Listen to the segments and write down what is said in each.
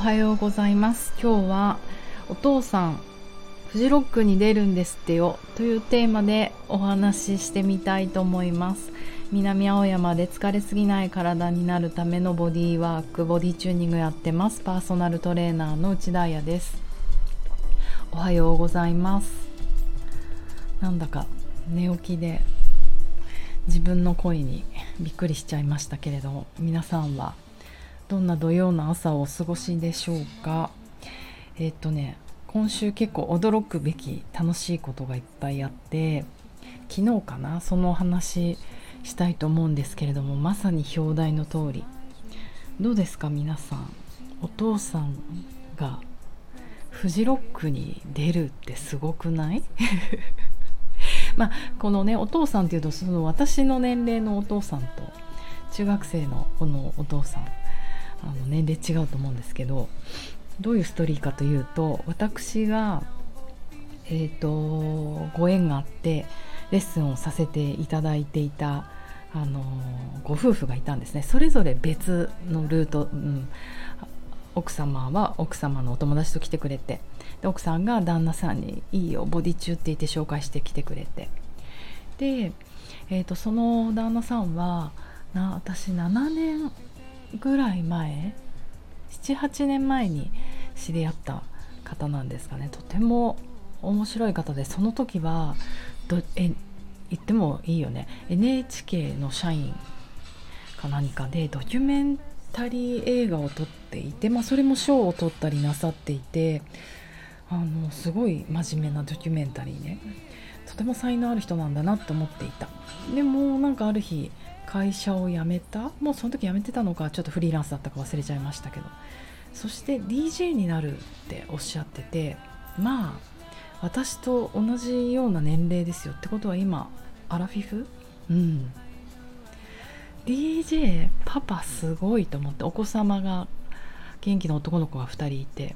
はようございます。今日はお父さんフジロックに出るんですってよというテーマでお話ししてみたいと思います。南青山で疲れすぎない体になるためのボディワークボディチューニングやってます。パーソナルトレーナーの内田彩です。おはようございます。なんだか寝起きで自分の声にびっくりしちゃいましたけれども皆さんはどんな土曜の朝をお過ごしでしょうか？えっ、とね今週結構驚くべき楽しいことがいっぱいあって昨日かなそのお話したいと思うんですけれどもまさに表題の通り。どうですか皆さん？お父さんがフジロックに出るってすごくない？まあこのねお父さんっていうとその私の年齢のお父さんと中学生のこのお父さんあの年齢違うと思うんですけどどういうストーリーかというと私が、えーと、ご縁があってレッスンをさせていただいていたあのご夫婦がいたんですね。それぞれ別のルート、うん、奥様は奥様のお友達と来てくれてで奥さんが旦那さんに「いいよボディ中」って言って紹介してきてくれて。で、えーと、その旦那さんはな私7年ぐらい前78年前に知り合った方なんですかね。とても面白い方でその時はどえ言ってもいいよね。NHK の社員か何かでドキュメンタリー映画を撮っていて、まあ、それも賞を取ったりなさっていてあのすごい真面目なドキュメンタリーね。とても才能ある人なんだなと思っていた。でもなんかある日会社を辞めた？もうその時辞めてたのかちょっとフリーランスだったか忘れちゃいましたけど。そして DJ になるっておっしゃっててまあ私と同じような年齢ですよってことは今アラフィフ？うん。DJ パパすごいと思ってお子様が元気な男の子が2人いて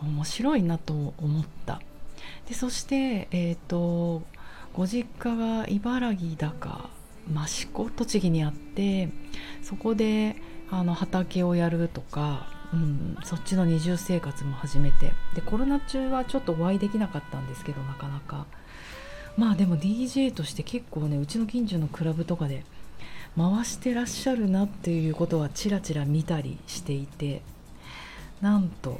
面白いなと思った。でそしてえっ、ー、とご実家が茨城だか益子栃木にあってそこであの畑をやるとか、うん、そっちの二重生活も始めてでコロナ中はちょっとお会いできなかったんですけどなかなか。まあでも DJ として結構ねうちの近所のクラブとかで回してらっしゃるなっていうことはちらちら見たりしていてなんと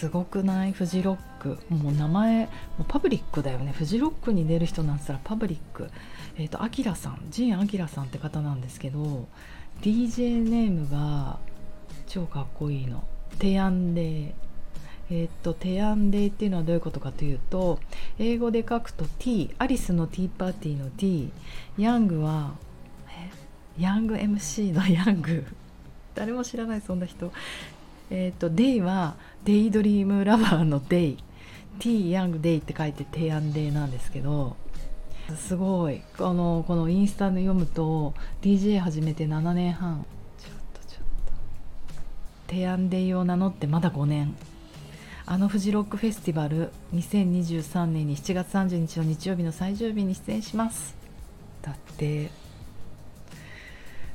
すごくない？フジロック。もう名前もパブリックだよね。フジロックに出る人なんつったらパブリック。えっ、ー、とアキラさん。ジン・アキラさんって方なんですけど DJ ネームが超かっこいいの。テアンデー。えっ、とテアンデーっていうのはどういうことかというと英語で書くと T アリスのティーパーティーの T ヤングはヤング MC のヤング。誰も知らないそんな人。えっ、ー、とデイはデイドリームラバーのデイ T ヤングデイって書いてテアンデーなんですけどすごい。あのこのインスタで読むと DJ 始めて7年半。ちょっとちょっと。テアンデイを名乗ってまだ5年。あのフジロックフェスティバル2023年に7月30日の日曜日の最終日に出演します。だって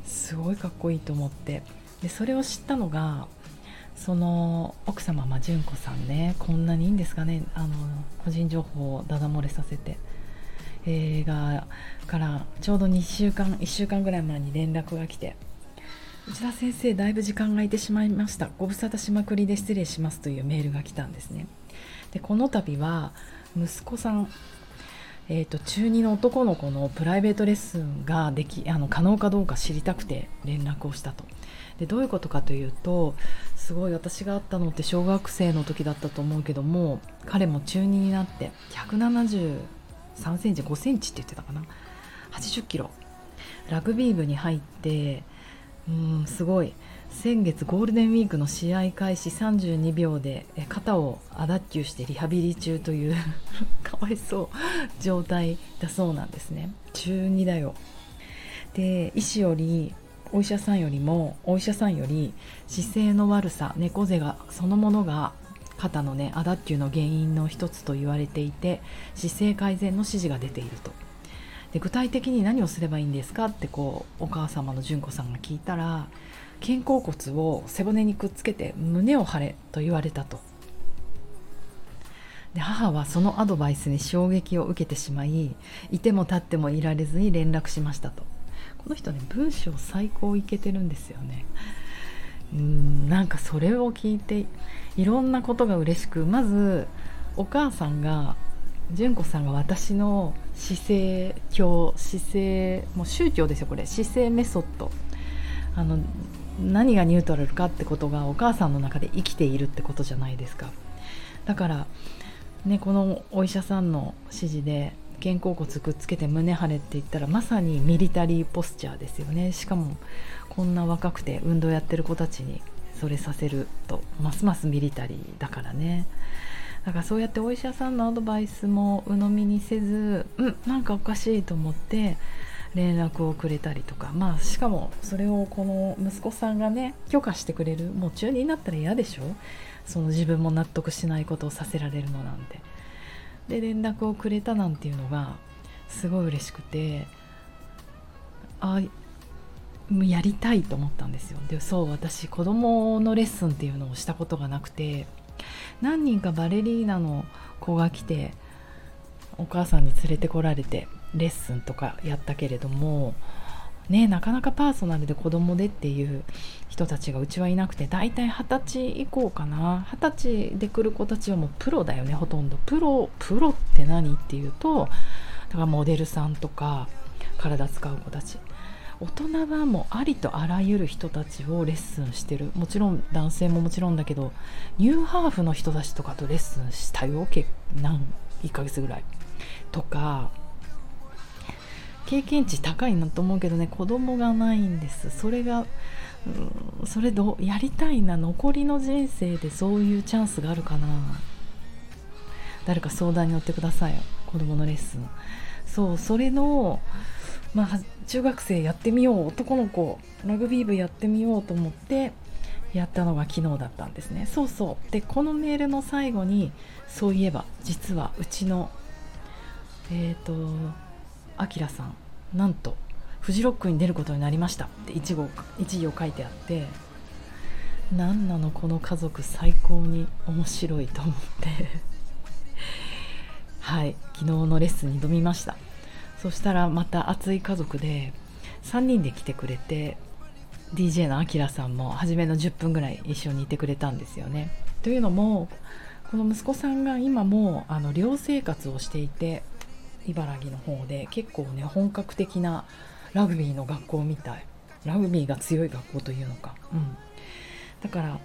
すごいかっこいいと思って。でそれを知ったのがその奥様、まあ、純子さんねこんなにいいんですかねあの個人情報をダダ漏れさせて。映画からちょうど2週間1週間ぐらい前に連絡が来て内田先生だいぶ時間が空いてしまいました。ご無沙汰しまくりで失礼しますというメールが来たんですね。でこの度は息子さんえーと、中2の男の子のプライベートレッスンができあの可能かどうか知りたくて連絡をしたと。でどういうことかというとすごい私があったのって小学生の時だったと思うけども彼も中2になって173センチ5センチって言ってたかな。80キロ。ラグビー部に入ってうんすごい先月ゴールデンウィークの試合開始32秒で肩を亜脱臼してリハビリ中という かわいそう状態だそうなんですね。中2だよ。で医師よりお医者さんよりもお医者さんより姿勢の悪さ猫背がそのものが肩のね亜脱臼の原因の一つと言われていて姿勢改善の指示が出ていると。で具体的に何をすればいいんですかってこうお母様の純子さんが聞いたら肩甲骨を背骨にくっつけて胸を張れと言われたと。で母はそのアドバイスに衝撃を受けてしまいいても立ってもいられずに連絡しましたと。この人ね文章最高いけてるんですよね。うんなんかそれを聞いていろんなことが嬉しくまずお母さんが純子さんが私の姿勢教姿勢もう宗教ですよこれ。姿勢メソッド。あの何がニュートラルかってことがお母さんの中で生きているってことじゃないですか。だからねこのお医者さんの指示で肩甲骨くっつけて胸張れって言ったらまさにミリタリーポスチャーですよね。しかもこんな若くて運動やってる子たちにそれさせるとますますミリタリーだからね。だからそうやってお医者さんのアドバイスも鵜呑みにせずうんなんかおかしいと思って連絡をくれたりとか。まあしかもそれをこの息子さんがね許可してくれるもう中2になったら嫌でしょ？その自分も納得しないことをさせられるのなんて。で連絡をくれたなんていうのがすごい嬉しくてあやりたいと思ったんですよ。でそう私子供のレッスンっていうのをしたことがなくて何人かバレリーナの子が来てお母さんに連れてこられてレッスンとかやったけれどもねなかなかパーソナルで子供でっていう人たちがうちはいなくて大体二十歳以降かな。二十歳で来る子たちはもうプロだよねほとんど。プロプロって何っていうとだからモデルさんとか体使う子たち。大人はもうありとあらゆる人たちをレッスンしてる。もちろん男性ももちろんだけどニューハーフの人たちとかとレッスンしたよ何1ヶ月ぐらい。とか経験値高いなと思うけどね子供がないんです。それがうそれどやりたいな残りの人生でそういうチャンスがあるかな。誰か相談に乗ってください子供のレッスン。そうそれのまあ中学生やってみよう男の子ラグビー部やってみようと思ってやったのが昨日だったんですね。そうそう。でこのメールの最後にそういえば実はうちのえっ、ー、とあきらさんなんとフジロックに出ることになりましたって一行一行書いてあって何なのこの家族最高に面白いと思って はい昨日のレッスンに挑みましたそしたらまた熱い家族で3人で来てくれて DJ のあきらさんも初めの10分ぐらい一緒にいてくれたんですよね。というのもこの息子さんが今もあの寮生活をしていて茨城の方で結構ね本格的なラグビーの学校みたい。ラグビーが強い学校というのか、うん、だから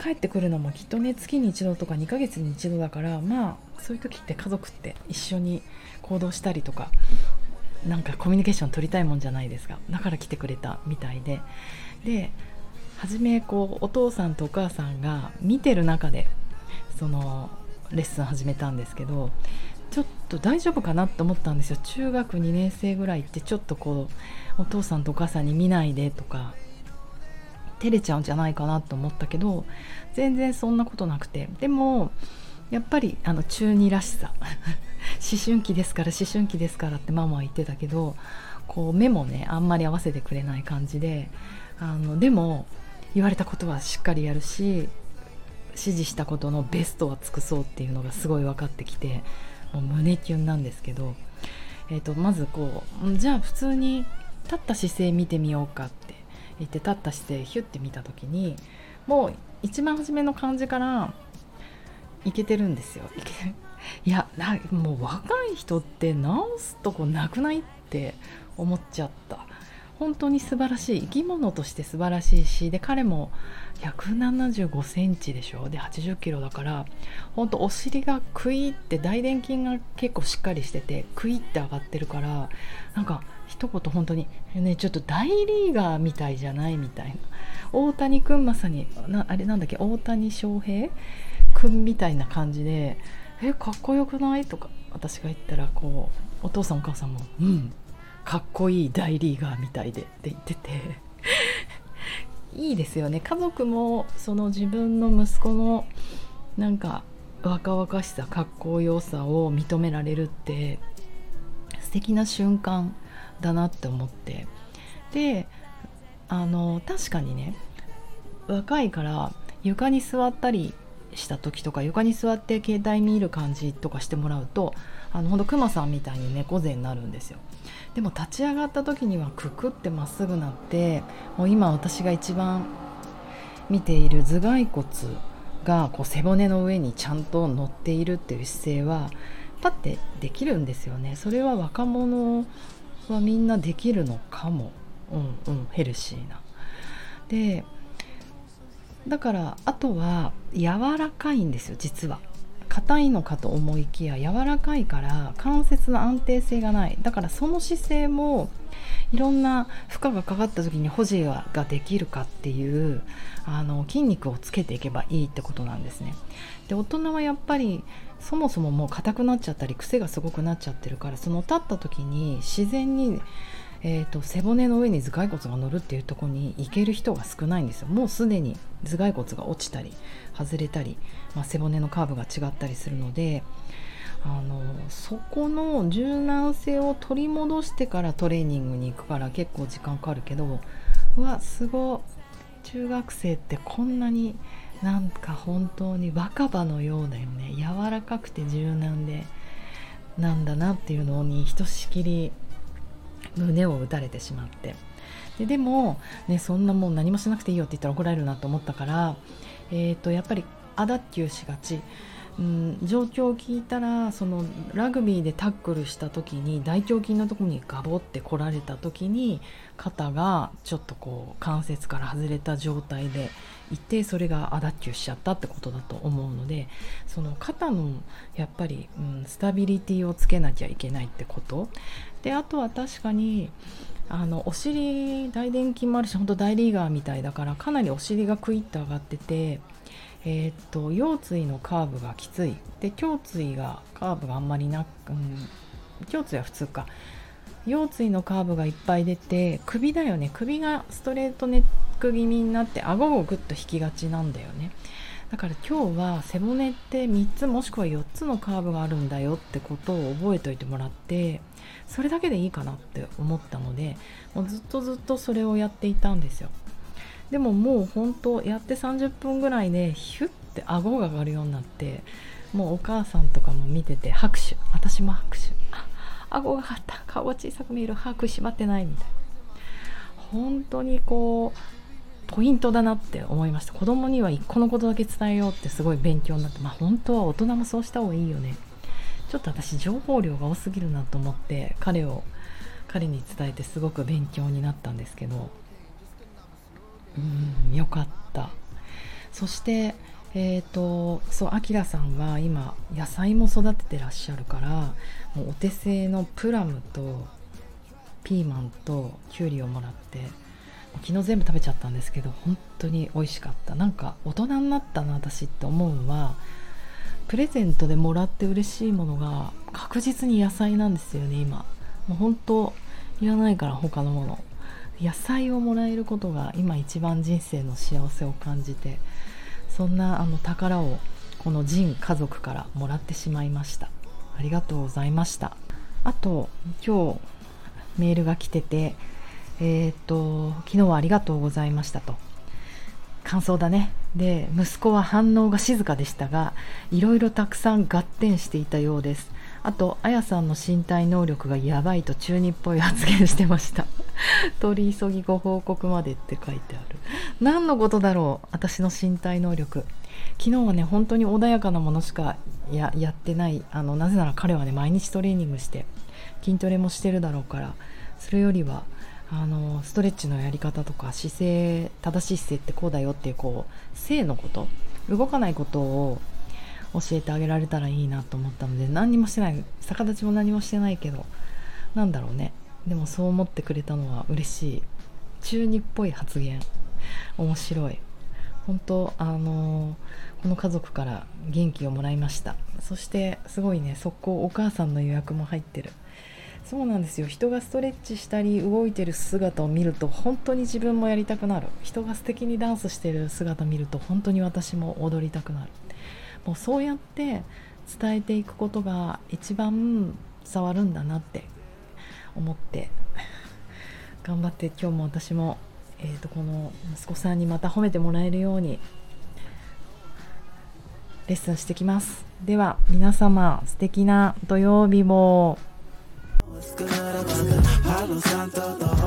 帰ってくるのもきっとね月に一度とか2ヶ月に一度だからまあそういう時って家族って一緒に行動したりとかなんかコミュニケーション取りたいもんじゃないですかだから来てくれたみたいで。で初めこうお父さんとお母さんが見てる中でそのレッスン始めたんですけどと大丈夫かなと思ったんですよ。中学2年生ぐらいってちょっとこうお父さんとお母さんに見ないでとか照れちゃうんじゃないかなと思ったけど全然そんなことなくて。でもやっぱりあの中2らしさ。思春期ですから思春期ですからってママは言ってたけどこう目もねあんまり合わせてくれない感じであのでも言われたことはしっかりやるし指示したことのベストは尽くそうっていうのがすごい分かってきてもう胸キュンなんですけど、えー、とまずこうじゃあ普通に立った姿勢見てみようかって言って立った姿勢ヒュッて見た時にもう一番初めの感じからいけてるんですよ。いやもう若い人って直すとこなくないって思っちゃった本当に素晴らしい生き物として素晴らしいしで彼も175センチでしょ？で80キロだから本当お尻がクイって大臀筋が結構しっかりしててクイって上がってるからなんか一言本当にねちょっと大リーガーみたいじゃないみたいな。大谷君まさになあれなんだっけ？大谷翔平君みたいな感じでえかっこよくない？とか私が言ったらこうお父さんお母さんも「うん。かっこいい大リーガーみたいで」って言ってて。いいですよね。家族もその自分の息子のなんか若々しさかっこよさを認められるって素敵な瞬間だなって思って。であの確かにね若いから床に座ったりした時とか床に座って携帯見る感じとかしてもらうとあのほんとクマさんみたいに猫背になるんですよ。でも立ち上がった時にはくくってまっすぐなってもう今私が一番見ている頭蓋骨がこう背骨の上にちゃんと乗っているっていう姿勢はパッてできるんですよね。それは若者はみんなできるのかも。うんうんヘルシーな。でだからあとは柔らかいんですよ実は。硬いのかと思いきや柔らかいから関節の安定性がない。だからその姿勢もいろんな負荷がかかった時に保持ができるかっていうあの筋肉をつけていけばいいってことなんですね。で大人はやっぱりそもそももう硬くなっちゃったり癖がすごくなっちゃってるからその立った時に自然にえーと、背骨の上に頭蓋骨が乗るっていうとこに行ける人が少ないんですよ。もうすでに頭蓋骨が落ちたり外れたり、まあ、背骨のカーブが違ったりするのであのそこの柔軟性を取り戻してからトレーニングに行くから結構時間かかるけどうわすごい。中学生ってこんなになんか本当に若葉のようだよね。柔らかくて柔軟でなんだなっていうのにひとしきり胸を打たれてしまって。ででも、ね、そんなもん何もしなくていいよって言ったら怒られるなと思ったから、えーと、やっぱりアダッキューしがち、うん、状況を聞いたらそのラグビーでタックルした時に大胸筋のところにガボって来られた時に肩がちょっとこう関節から外れた状態でいてそれがアダッキューしちゃったってことだと思うのでその肩のやっぱり、うん、 stability をつけなきゃいけないってこと。であとは確かにあのお尻大臀筋もあるし本当大リーガーみたいだからかなりお尻がクイッと上がってて、えー、っと腰椎のカーブがきつい。で胸椎がカーブがあんまりなく、うん、胸椎は普通か。腰椎のカーブがいっぱい出て首だよね。首がストレートネック気味になって顎をグッと引きがちなんだよね。だから今日は背骨って3つもしくは4つのカーブがあるんだよってことを覚えておいてもらってそれだけでいいかなって思ったのでもうずっとずっとそれをやっていたんですよ。でももう本当やって30分ぐらいでヒュッて顎が上がるようになってもうお母さんとかも見てて拍手。私も拍手。あ顎が上がった。顔が小さく見える。把握しまってないみたいな。本当にこうポイントだなって思いました。子供には1個のことだけ伝えようってすごい勉強になってまあ本当は大人もそうした方がいいよね。ちょっと私情報量が多すぎるなと思って彼を彼に伝えてすごく勉強になったんですけど。うんよかった。そしてえーと、そうあきらさんは今野菜も育ててらっしゃるからもうお手製のプラムとピーマンときゅうりをもらって昨日全部食べちゃったんですけど本当に美味しかった。なんか大人になったな私って思うのはプレゼントでもらって嬉しいものが確実に野菜なんですよね今。もう本当いらないから他のもの。野菜をもらえることが今一番人生の幸せを感じてそんなあの宝をこのジン家族からもらってしまいました。ありがとうございました。あと今日メールが来ててえっ、と昨日はありがとうございましたと。感想だね。で息子は反応が静かでしたがいろいろたくさん合点していたようです。あとあやさんの身体能力がやばいと中二っぽい発言してました。取り急ぎご報告までって書いてある。何のことだろう私の身体能力。昨日はね本当に穏やかなものしかややってない。あのなぜなら彼はね毎日トレーニングして筋トレもしてるだろうからそれよりはあのストレッチのやり方とか姿勢正しい姿勢ってこうだよっていうこう性のこと動かないことを教えてあげられたらいいなと思ったので何にもしてない逆立ちも何もしてないけどなんだろうね。でもそう思ってくれたのは嬉しい。中二っぽい発言。面白い。本当あのこの家族から元気をもらいました。そしてすごいね速攻お母さんの予約も入ってる。そうなんですよ。人がストレッチしたり動いてる姿を見ると本当に自分もやりたくなる。人が素敵にダンスしてる姿見ると本当に私も踊りたくなる。もうそうやって伝えていくことが一番伝わるんだなって思って頑張って今日も私も、えー、とこの息子さんにまた褒めてもらえるようにレッスンしてきます。では皆様素敵な土曜日も Santo,